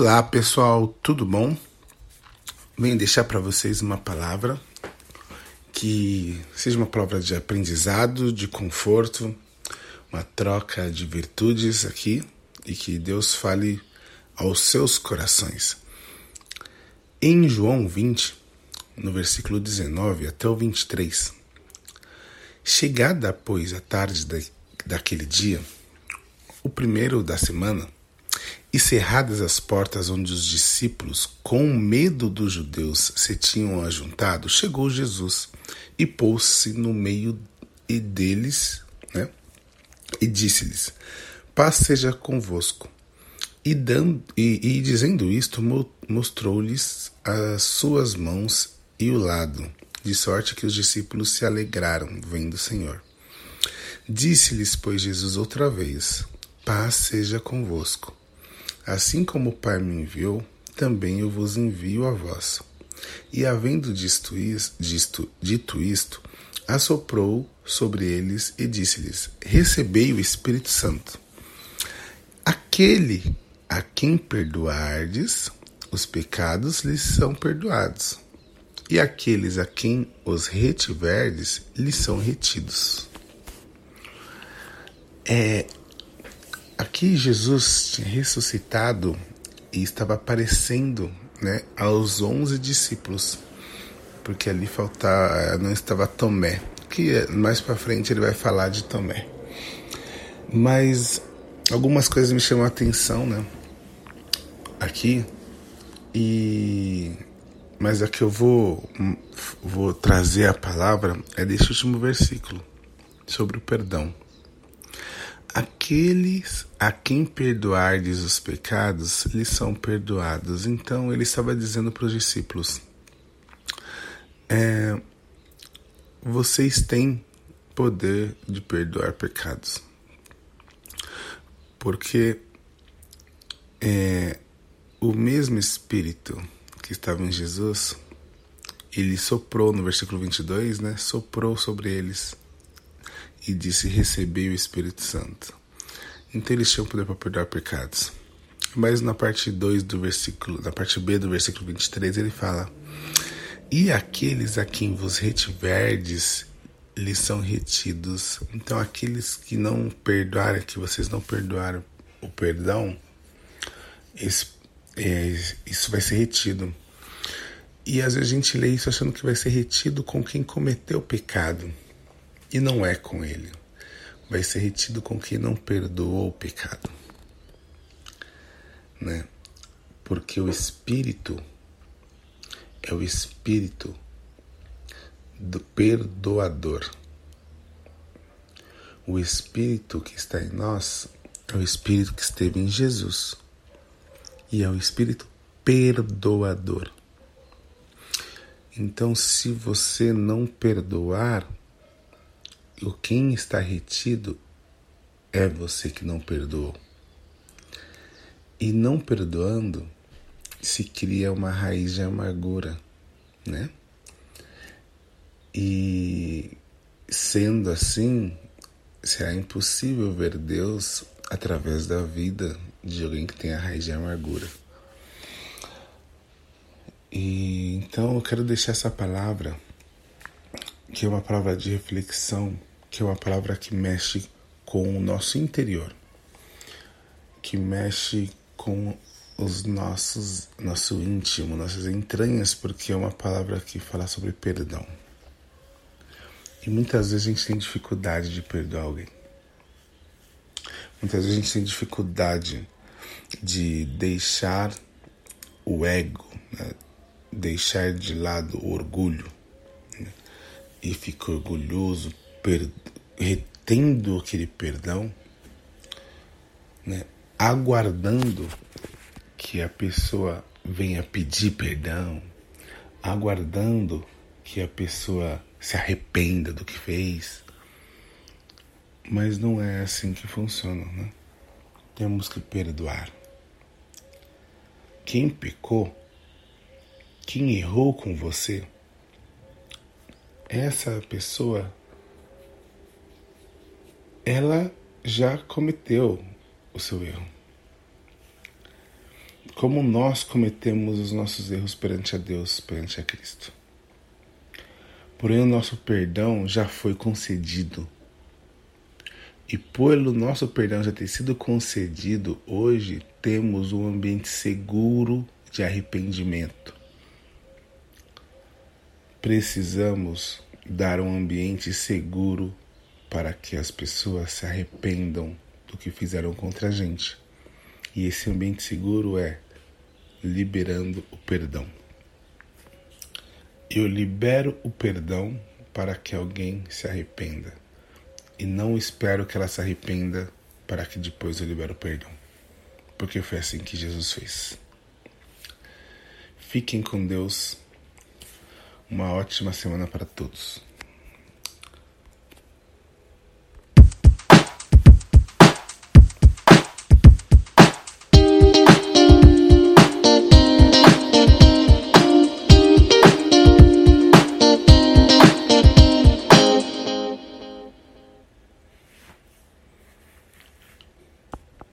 Olá pessoal, tudo bom? Venho deixar para vocês uma palavra que seja uma palavra de aprendizado, de conforto, uma troca de virtudes aqui e que Deus fale aos seus corações. Em João 20, no versículo 19 até o 23, chegada, pois, a tarde da, daquele dia, o primeiro da semana, e cerradas as portas onde os discípulos, com medo dos judeus, se tinham ajuntado, chegou Jesus e pôs-se no meio deles, né? E disse-lhes: Paz seja convosco. E, dando, e, e dizendo isto, mostrou-lhes as suas mãos e o lado, de sorte que os discípulos se alegraram, vendo o Senhor. Disse-lhes, pois, Jesus outra vez: Paz seja convosco. Assim como o Pai me enviou, também eu vos envio a vós. E havendo dito isto, dito isto assoprou sobre eles e disse-lhes: Recebei o Espírito Santo. Aquele a quem perdoardes, os pecados lhes são perdoados, e aqueles a quem os retiverdes, lhes são retidos. É, Aqui Jesus tinha ressuscitado e estava aparecendo né, aos onze discípulos, porque ali faltava, não estava Tomé, que mais para frente ele vai falar de Tomé. Mas algumas coisas me chamam a atenção, né? Aqui e mas a que eu vou vou trazer a palavra é deste último versículo sobre o perdão. Aqueles a quem perdoardes os pecados, lhes são perdoados. Então ele estava dizendo para os discípulos: é, vocês têm poder de perdoar pecados, porque é, o mesmo Espírito que estava em Jesus, ele soprou no versículo 22, né? Soprou sobre eles e disse: Recebei o Espírito Santo. Então eles tinham poder para perdoar pecados. Mas na parte 2 do versículo, na parte B do versículo 23, ele fala: E aqueles a quem vos retiverdes, lhes são retidos. Então aqueles que não perdoarem, que vocês não perdoaram o perdão, esse, é, isso vai ser retido. E às vezes a gente lê isso achando que vai ser retido com quem cometeu o pecado. E não é com ele. Vai ser retido com quem não perdoou o pecado. Né? Porque o Espírito é o Espírito do perdoador. O Espírito que está em nós é o Espírito que esteve em Jesus. E é o Espírito perdoador. Então, se você não perdoar, o quem está retido é você que não perdoou. E não perdoando se cria uma raiz de amargura, né? E sendo assim, será impossível ver Deus através da vida de alguém que tem a raiz de amargura. E então eu quero deixar essa palavra, que é uma palavra de reflexão que é uma palavra que mexe com o nosso interior, que mexe com os nossos, nosso íntimo, nossas entranhas, porque é uma palavra que fala sobre perdão. E muitas vezes a gente tem dificuldade de perdoar alguém. Muitas vezes a gente tem dificuldade de deixar o ego, né? deixar de lado o orgulho né? e ficar orgulhoso per, retendo aquele perdão, né, aguardando que a pessoa venha pedir perdão, aguardando que a pessoa se arrependa do que fez. Mas não é assim que funciona, né? Temos que perdoar. Quem pecou, quem errou com você, essa pessoa ela já cometeu o seu erro. como nós cometemos os nossos erros perante a Deus, perante a Cristo. Porém, o nosso perdão já foi concedido. E pelo nosso perdão já ter sido concedido, hoje temos um ambiente seguro de arrependimento. Precisamos dar um ambiente seguro para que as pessoas se arrependam do que fizeram contra a gente. E esse ambiente seguro é liberando o perdão. Eu libero o perdão para que alguém se arrependa. E não espero que ela se arrependa para que depois eu libere o perdão. Porque foi assim que Jesus fez. Fiquem com Deus. Uma ótima semana para todos.